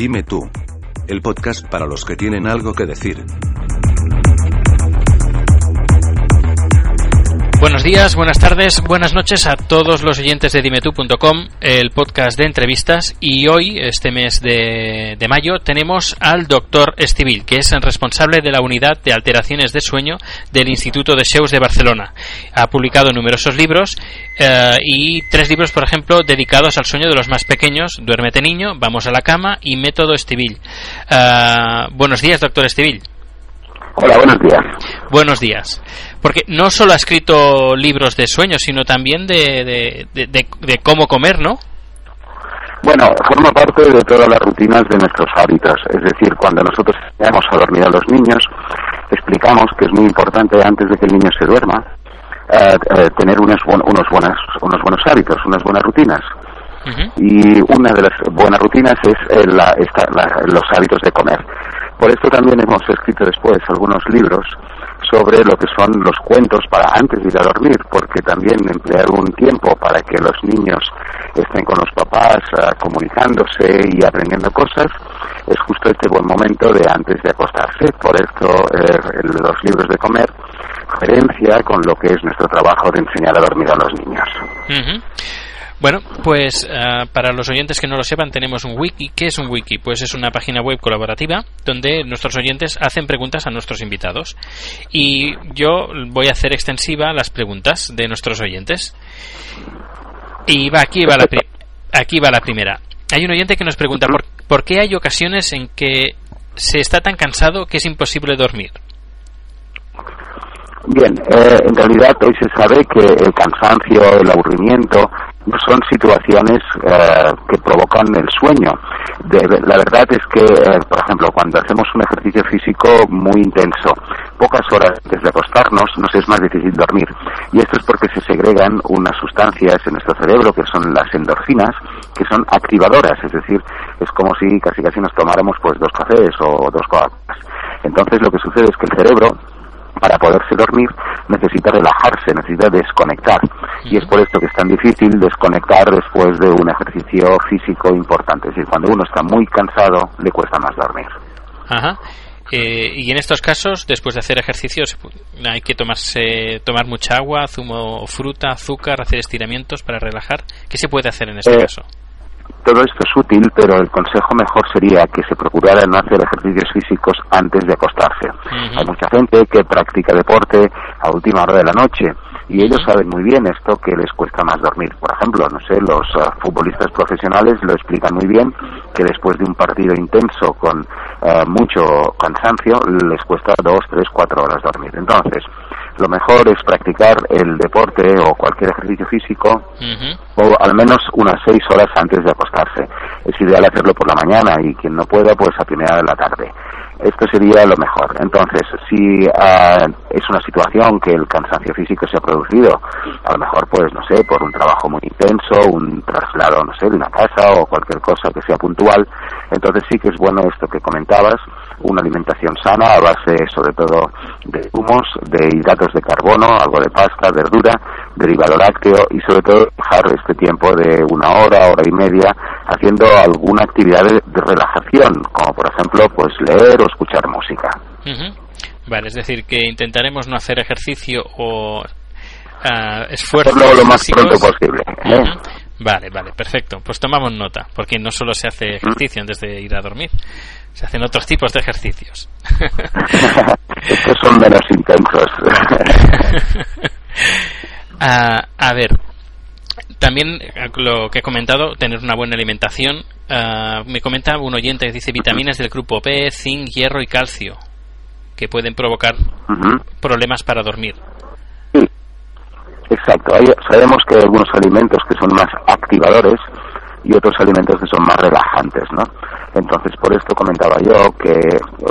Dime tú. El podcast para los que tienen algo que decir. Buenos días, buenas tardes, buenas noches a todos los oyentes de dimetú.com, el podcast de entrevistas. Y hoy, este mes de, de, mayo, tenemos al doctor Estivil, que es el responsable de la unidad de alteraciones de sueño del Instituto de Seus de Barcelona. Ha publicado numerosos libros eh, y tres libros, por ejemplo, dedicados al sueño de los más pequeños: Duérmete niño, Vamos a la cama y Método Estivil. Eh, buenos días, doctor Estivil. Hola, buenos días. Buenos días. Porque no solo ha escrito libros de sueños, sino también de, de, de, de, cómo comer, ¿no? Bueno, forma parte de todas las rutinas de nuestros hábitos. Es decir, cuando nosotros enseñamos a dormir a los niños, explicamos que es muy importante antes de que el niño se duerma eh, eh, tener unos, unos, buenas, unos buenos hábitos, unas buenas rutinas. Uh -huh. Y una de las buenas rutinas es eh, la, esta, la, los hábitos de comer. Por esto también hemos escrito después algunos libros sobre lo que son los cuentos para antes de ir a dormir, porque también emplear un tiempo para que los niños estén con los papás uh, comunicándose y aprendiendo cosas es justo este buen momento de antes de acostarse. Por esto eh, los libros de comer coherencia con lo que es nuestro trabajo de enseñar a dormir a los niños. Bueno, pues uh, para los oyentes que no lo sepan, tenemos un wiki. ¿Qué es un wiki? Pues es una página web colaborativa donde nuestros oyentes hacen preguntas a nuestros invitados. Y yo voy a hacer extensiva las preguntas de nuestros oyentes. Y va, aquí, va la aquí va la primera. Hay un oyente que nos pregunta ¿por, ¿por qué hay ocasiones en que se está tan cansado que es imposible dormir? Bien, eh, en realidad hoy se sabe que el cansancio, el aburrimiento, son situaciones eh, que provocan el sueño. La verdad es que, eh, por ejemplo, cuando hacemos un ejercicio físico muy intenso, pocas horas antes de acostarnos, nos es más difícil dormir. Y esto es porque se segregan unas sustancias en nuestro cerebro que son las endorfinas, que son activadoras, es decir, es como si casi casi nos tomáramos pues dos cafés o dos coca Entonces lo que sucede es que el cerebro para poderse dormir necesita relajarse, necesita desconectar. Y es por esto que es tan difícil desconectar después de un ejercicio físico importante. Es decir, cuando uno está muy cansado, le cuesta más dormir. Ajá. Eh, y en estos casos, después de hacer ejercicios, hay que tomarse, tomar mucha agua, zumo, fruta, azúcar, hacer estiramientos para relajar. ¿Qué se puede hacer en este eh, caso? Todo esto es útil, pero el consejo mejor sería que se procurara no hacer ejercicios físicos antes de acostarse. Uh -huh. Hay mucha gente que practica deporte a última hora de la noche y ellos saben muy bien esto que les cuesta más dormir. Por ejemplo, no sé, los uh, futbolistas profesionales lo explican muy bien que después de un partido intenso con uh, mucho cansancio les cuesta dos, tres, cuatro horas dormir. Entonces, lo mejor es practicar el deporte o cualquier ejercicio físico uh -huh. o al menos unas seis horas antes de acostarse. Es ideal hacerlo por la mañana y quien no pueda, pues a primera de la tarde. Esto sería lo mejor. Entonces, si uh, es una situación que el cansancio físico se ha producido, a lo mejor, pues, no sé, por un trabajo muy intenso, un traslado, no sé, de una casa o cualquier cosa que sea puntual, entonces sí que es bueno esto que comentabas, una alimentación sana a base sobre todo de humos, de hidratos de carbono, algo de pasta, verdura, derivado lácteo y sobre todo dejar este tiempo de una hora, hora y media haciendo alguna actividad de, de relajación, como por ejemplo pues leer o escuchar música. Uh -huh. Vale, es decir, que intentaremos no hacer ejercicio o uh, esfuerzo. Hacerlo lo más pronto posible. ¿eh? Uh -huh. Vale, vale, perfecto. Pues tomamos nota, porque no solo se hace ejercicio antes de ir a dormir, se hacen otros tipos de ejercicios. Estos son menos intensos. uh, a ver, también lo que he comentado, tener una buena alimentación. Uh, me comenta un oyente que dice vitaminas del grupo B, zinc, hierro y calcio, que pueden provocar uh -huh. problemas para dormir. Exacto. Hay, sabemos que hay algunos alimentos que son más activadores y otros alimentos que son más relajantes, ¿no? Entonces, por esto comentaba yo que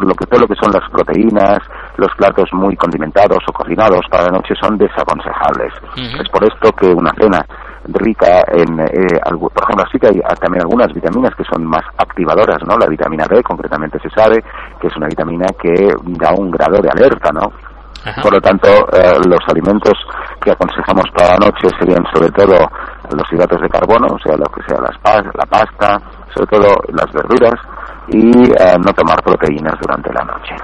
lo que todo lo que son las proteínas, los platos muy condimentados o cocinados para la noche son desaconsejables. Uh -huh. Es por esto que una cena rica en, eh, algo, por ejemplo, sí que hay también algunas vitaminas que son más activadoras, ¿no? La vitamina D, concretamente se sabe que es una vitamina que da un grado de alerta, ¿no? Ajá. Por lo tanto, eh, los alimentos que aconsejamos para la noche serían sobre todo los hidratos de carbono, o sea, lo que sea las pas la pasta, sobre todo las verduras, y eh, no tomar proteínas durante la noche.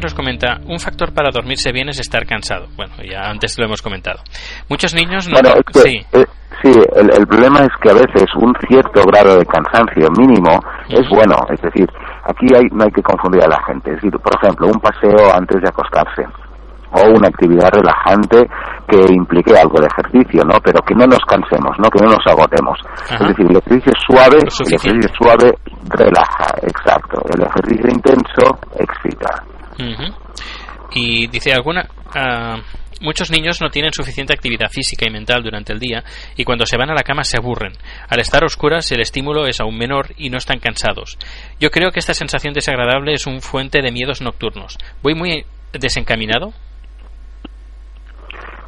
Nos comenta, un factor para dormirse bien es estar cansado. Bueno, ya antes lo hemos comentado. Muchos niños no... sí. Eh, sí, el, problema es que a veces un cierto grado de cansancio mínimo es bueno. Es decir, aquí hay, no hay que confundir a la gente. Es decir, por ejemplo, un paseo antes de acostarse o una actividad relajante que implique algo de ejercicio, ¿no? Pero que no nos cansemos, ¿no? Que no nos agotemos. Es decir, el ejercicio suave, el ejercicio suave relaja, exacto. El ejercicio intenso excita. Y dice alguna... Ah, muchos niños no tienen suficiente actividad física y mental durante el día y cuando se van a la cama se aburren. Al estar oscuras el estímulo es aún menor y no están cansados. Yo creo que esta sensación desagradable es un fuente de miedos nocturnos. ¿Voy muy desencaminado?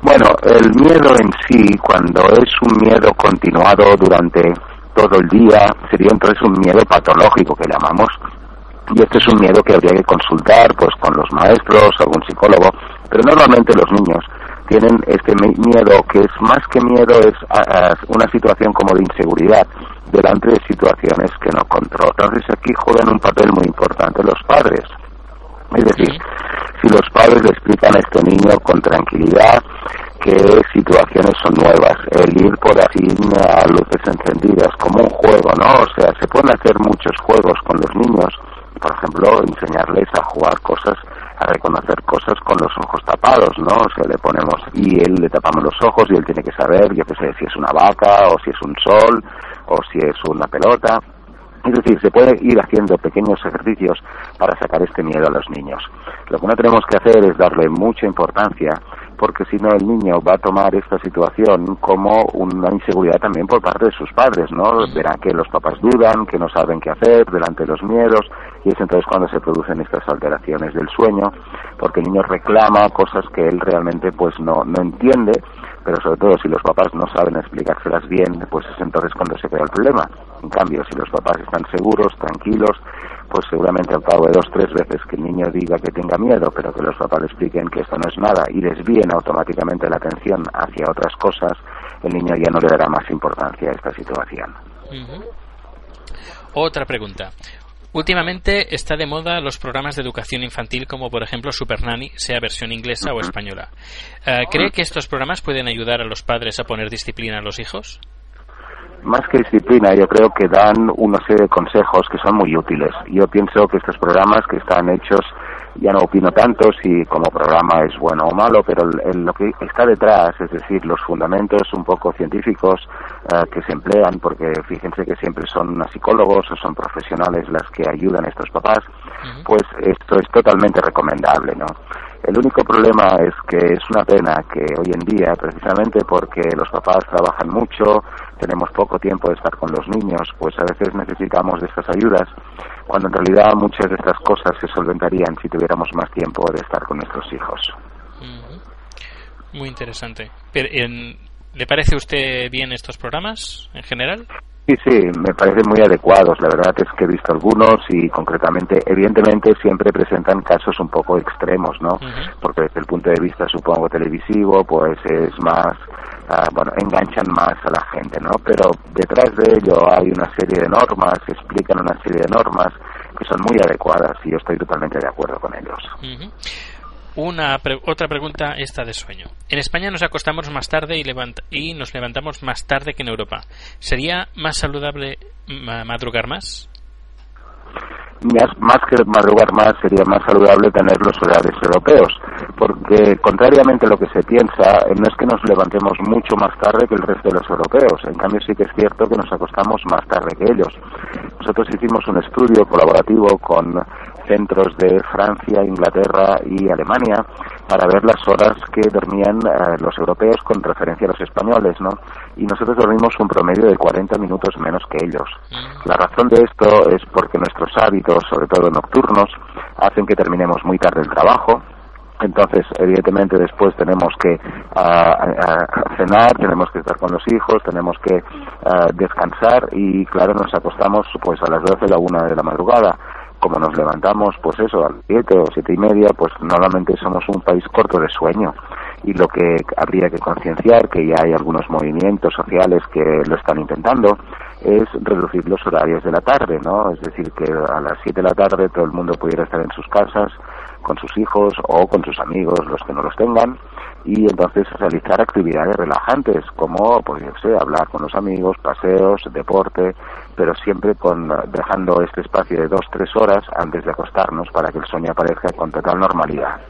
Bueno, el miedo en sí, cuando es un miedo continuado durante todo el día, sería entonces un miedo patológico que llamamos y este es un miedo que habría que consultar pues con los maestros, algún psicólogo, pero normalmente los niños tienen este miedo que es más que miedo es una situación como de inseguridad delante de situaciones que no controlan. Entonces aquí juegan un papel muy importante los padres. Es decir, si los padres le explican a este niño con tranquilidad que situaciones son nuevas, el ir por así a luces encendidas como un juego, ¿no? O sea, se pueden hacer muchos juegos con los niños por ejemplo, enseñarles a jugar cosas, a reconocer cosas con los ojos tapados, ¿no? O sea, le ponemos y él le tapamos los ojos y él tiene que saber, yo qué sé, si es una vaca o si es un sol o si es una pelota. Es decir, se puede ir haciendo pequeños ejercicios para sacar este miedo a los niños. Lo que no tenemos que hacer es darle mucha importancia porque si no el niño va a tomar esta situación como una inseguridad también por parte de sus padres, ¿no? Verán que los papás dudan, que no saben qué hacer delante de los miedos y es entonces cuando se producen estas alteraciones del sueño, porque el niño reclama cosas que él realmente pues no, no entiende, pero sobre todo si los papás no saben explicárselas bien, pues es entonces cuando se crea el problema. En cambio, si los papás están seguros, tranquilos, pues seguramente al cabo de dos, tres veces que el niño diga que tenga miedo, pero que los papás le expliquen que esto no es nada y desvíen automáticamente la atención hacia otras cosas, el niño ya no le dará más importancia a esta situación. Otra pregunta. Últimamente está de moda los programas de educación infantil como por ejemplo Super Nanny, sea versión inglesa o española. Eh, ¿Cree que estos programas pueden ayudar a los padres a poner disciplina a los hijos? Más que disciplina, yo creo que dan una serie de consejos que son muy útiles. Yo pienso que estos programas que están hechos, ya no opino tanto si como programa es bueno o malo, pero lo que está detrás, es decir, los fundamentos un poco científicos eh, que se emplean, porque fíjense que siempre son psicólogos o son profesionales las que ayudan a estos papás, pues esto es totalmente recomendable, ¿no? El único problema es que es una pena que hoy en día, precisamente porque los papás trabajan mucho, tenemos poco tiempo de estar con los niños, pues a veces necesitamos de estas ayudas, cuando en realidad muchas de estas cosas se solventarían si tuviéramos más tiempo de estar con nuestros hijos. Muy interesante. ¿Le parece a usted bien estos programas en general? Sí, sí, me parecen muy adecuados. La verdad es que he visto algunos y concretamente, evidentemente, siempre presentan casos un poco extremos, ¿no? Porque desde el punto de vista, supongo, televisivo, pues es más, ah, bueno, enganchan más a la gente, ¿no? Pero detrás de ello hay una serie de normas, explican una serie de normas que son muy adecuadas y yo estoy totalmente de acuerdo con ellos. Una otra pregunta esta de sueño. En España nos acostamos más tarde y, y nos levantamos más tarde que en Europa. ¿Sería más saludable madrugar más? más que madrugar más sería más saludable tener los horarios europeos, porque contrariamente a lo que se piensa, eh, no es que nos levantemos mucho más tarde que el resto de los europeos, en cambio sí que es cierto que nos acostamos más tarde que ellos. Nosotros hicimos un estudio colaborativo con centros de Francia, Inglaterra y Alemania para ver las horas que dormían eh, los europeos con referencia a los españoles, ¿no? Y nosotros dormimos un promedio de 40 minutos menos que ellos. Mm. La razón de esto es porque nuestros hábitos, sobre todo nocturnos, hacen que terminemos muy tarde el trabajo, entonces, evidentemente, después tenemos que cenar, tenemos que estar con los hijos, tenemos que descansar y, claro, nos acostamos pues a las 12 o la 1 de la madrugada como nos levantamos, pues eso, a las siete o siete y media, pues normalmente somos un país corto de sueño. Y lo que habría que concienciar, que ya hay algunos movimientos sociales que lo están intentando, es reducir los horarios de la tarde, ¿no? Es decir, que a las siete de la tarde todo el mundo pudiera estar en sus casas, con sus hijos o con sus amigos, los que no los tengan, y entonces realizar actividades relajantes como, pues yo hablar con los amigos, paseos, deporte, pero siempre con dejando este espacio de dos tres horas antes de acostarnos para que el sueño aparezca con total normalidad.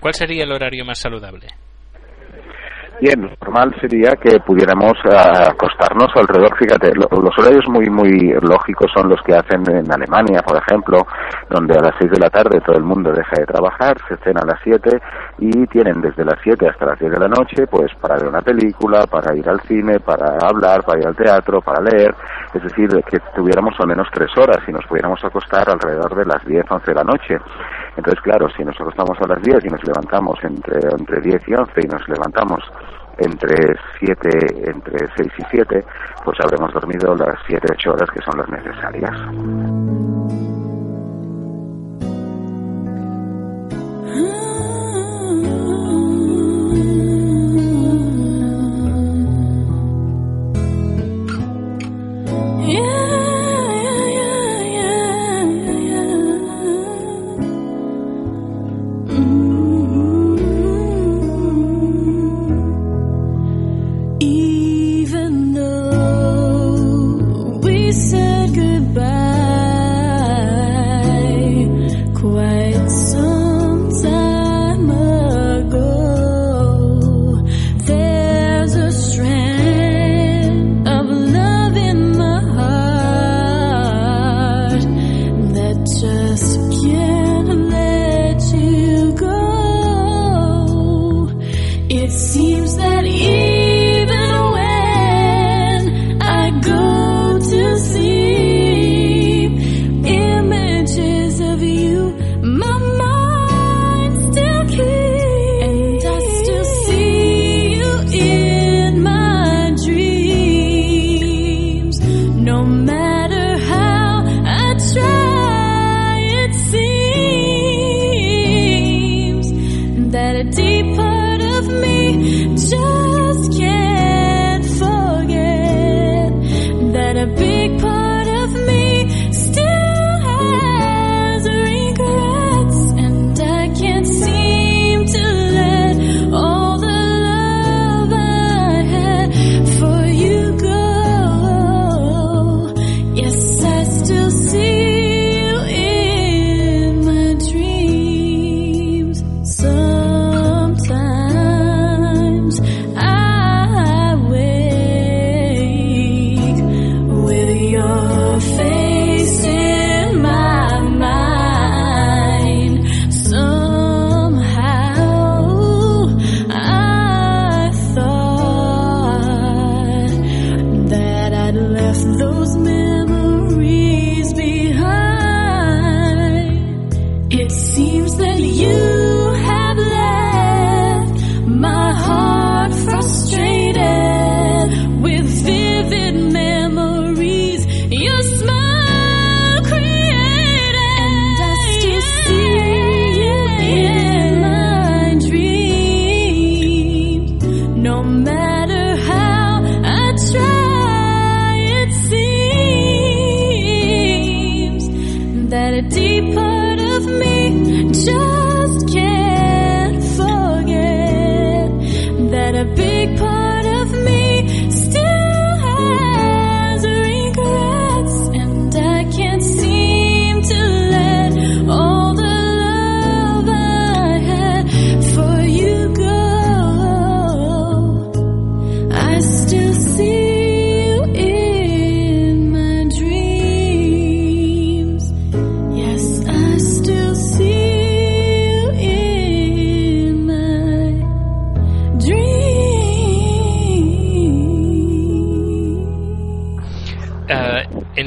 ¿Cuál sería el horario más saludable? Bien, lo normal sería que pudiéramos eh, acostarnos alrededor, fíjate, los horarios muy muy lógicos son los que hacen en Alemania, por ejemplo, donde a las 6 de la tarde todo el mundo deja de trabajar, se cena a las 7 y tienen desde las 7 hasta las 10 de la noche pues para ver una película, para ir al cine, para hablar, para ir al teatro, para leer, es decir, que tuviéramos al menos 3 horas y nos pudiéramos acostar alrededor de las 10, 11 de la noche. Entonces, claro, si nos acostamos a las 10 y nos levantamos entre, entre 10 y 11 y nos levantamos entre 7, entre 6 y 7, pues habremos dormido las 7, 8 horas que son las necesarias. that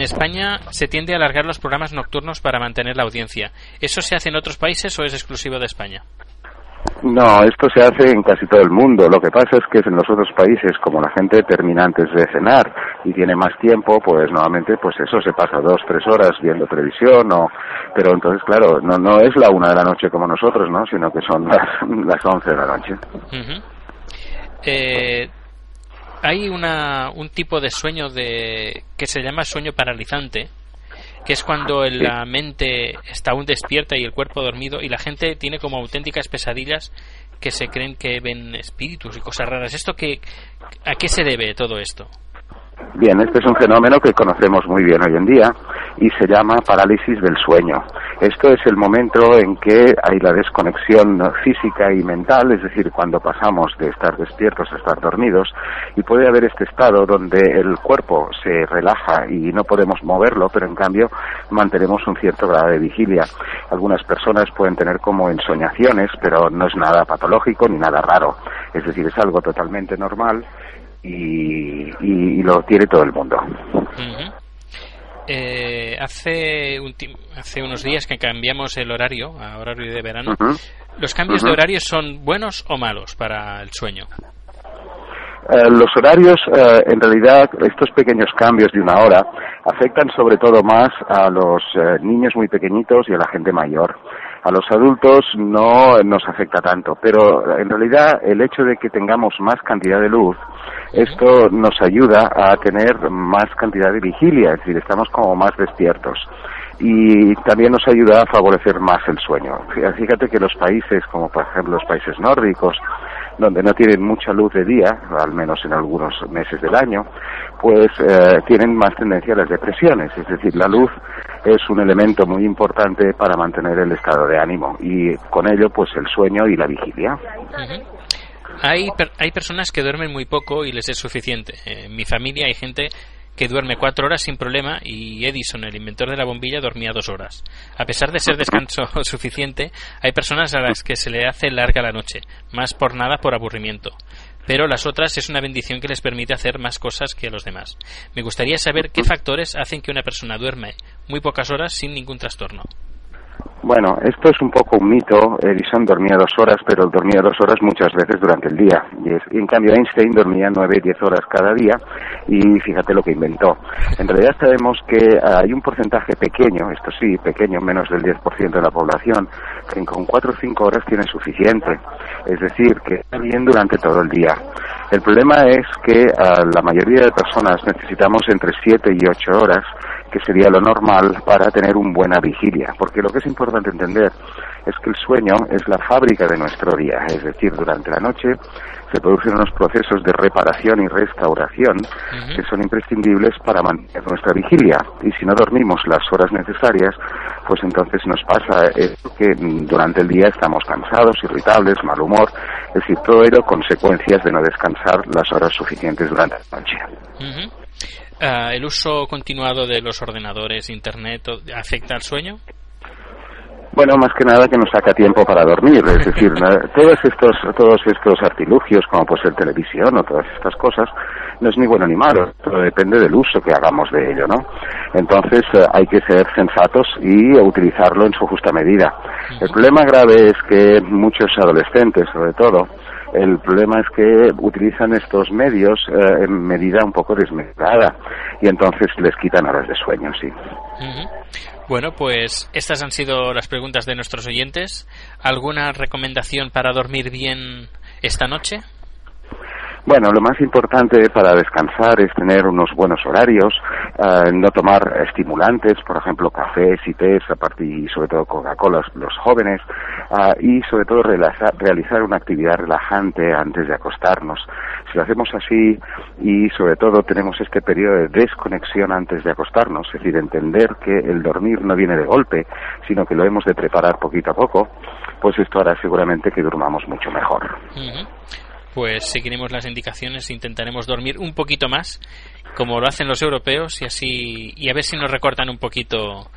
en España se tiende a alargar los programas nocturnos para mantener la audiencia. ¿Eso se hace en otros países o es exclusivo de España? No, esto se hace en casi todo el mundo. Lo que pasa es que en los otros países, como la gente termina antes de cenar y tiene más tiempo, pues normalmente, pues eso se pasa dos, tres horas viendo televisión, o, pero entonces, claro, no, no es la una de la noche como nosotros, ¿no? Sino que son las, las once de la noche. eh, hay una, un tipo de sueño de, que se llama sueño paralizante, que es cuando la mente está aún despierta y el cuerpo dormido y la gente tiene como auténticas pesadillas que se creen que ven espíritus y cosas raras. ¿Esto qué, a qué se debe todo esto? Bien, este es un fenómeno que conocemos muy bien hoy en día y se llama parálisis del sueño. Esto es el momento en que hay la desconexión física y mental, es decir, cuando pasamos de estar despiertos a estar dormidos, y puede haber este estado donde el cuerpo se relaja y no podemos moverlo, pero en cambio mantenemos un cierto grado de vigilia. Algunas personas pueden tener como ensoñaciones, pero no es nada patológico ni nada raro, es decir, es algo totalmente normal y, y, lo tiene todo el mundo. eh, hace, un hace unos días que cambiamos el horario a horario de verano. ¿Los cambios de horario son buenos o malos para el sueño? Eh, los horarios, eh, en realidad, estos pequeños cambios de una hora afectan sobre todo más a los eh, niños muy pequeñitos y a la gente mayor. A los adultos no nos afecta tanto, pero en realidad el hecho de que tengamos más cantidad de luz esto nos ayuda a tener más cantidad de vigilia, es decir, estamos como más despiertos. Y también nos ayuda a favorecer más el sueño. Fíjate que los países, como por ejemplo los países nórdicos, donde no tienen mucha luz de día, al menos en algunos meses del año, pues eh, tienen más tendencia a las depresiones. Es decir, la luz es un elemento muy importante para mantener el estado de ánimo y con ello pues el sueño y la vigilia. Hay, hay personas que duermen muy poco y les es suficiente. En mi familia hay gente que duerme cuatro horas sin problema y Edison, el inventor de la bombilla, dormía dos horas. A pesar de ser descanso suficiente, hay personas a las que se le hace larga la noche, más por nada por aburrimiento. Pero las otras es una bendición que les permite hacer más cosas que a los demás. Me gustaría saber qué factores hacen que una persona duerme muy pocas horas sin ningún trastorno. Bueno, esto es un poco un mito. Edison dormía dos horas, pero dormía dos horas muchas veces durante el día. Y, en cambio Einstein dormía nueve, diez horas cada día y fíjate lo que inventó. En realidad sabemos que hay un porcentaje pequeño, esto sí, pequeño, menos del 10% de la población, que con cuatro o cinco horas tiene suficiente. Es decir, que está bien durante todo el día. El problema es que la mayoría de personas necesitamos entre siete y ocho horas que sería lo normal para tener una buena vigilia, porque lo que es importante entender es que el sueño es la fábrica de nuestro día, es decir, durante la noche se producen unos procesos de reparación y restauración que son imprescindibles para mantener nuestra vigilia. Y si no dormimos las horas necesarias, pues entonces nos pasa que durante el día estamos cansados, irritables, mal humor, es decir, todo ello consecuencias de no descansar las horas suficientes durante la noche. Ah, ¿El uso continuado de los ordenadores, Internet, afecta al sueño? Bueno, más que nada que nos saca tiempo para dormir, es decir, todos estos todos estos artilugios, como pues el televisión o todas estas cosas, no es ni bueno ni malo, todo depende del uso que hagamos de ello, ¿no? Entonces eh, hay que ser sensatos y utilizarlo en su justa medida. El problema grave es que muchos adolescentes, sobre todo, el problema es que utilizan estos medios eh, en medida un poco desmedida y entonces les quitan horas de sueño, sí. Bueno, pues estas han sido las preguntas de nuestros oyentes. ¿Alguna recomendación para dormir bien esta noche? Bueno, lo más importante para descansar es tener unos buenos horarios, eh, no tomar estimulantes, por ejemplo, cafés y tés, y sobre todo Coca-Cola, los jóvenes, eh, y sobre todo realizar una actividad relajante antes de acostarnos. Si lo hacemos así y sobre todo tenemos este periodo de desconexión antes de acostarnos, es decir, entender que el dormir no viene de golpe, sino que lo hemos de preparar poquito a poco, pues esto hará seguramente que durmamos mucho mejor pues seguiremos las indicaciones, intentaremos dormir un poquito más, como lo hacen los europeos, y así y a ver si nos recortan un poquito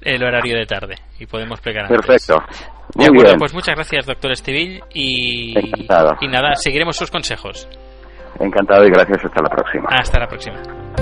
el horario de tarde y podemos pegar Perfecto. de acuerdo, pues muchas gracias, doctor Estivil, y, y nada, seguiremos sus consejos. Encantado y gracias. Hasta la próxima. Hasta la próxima.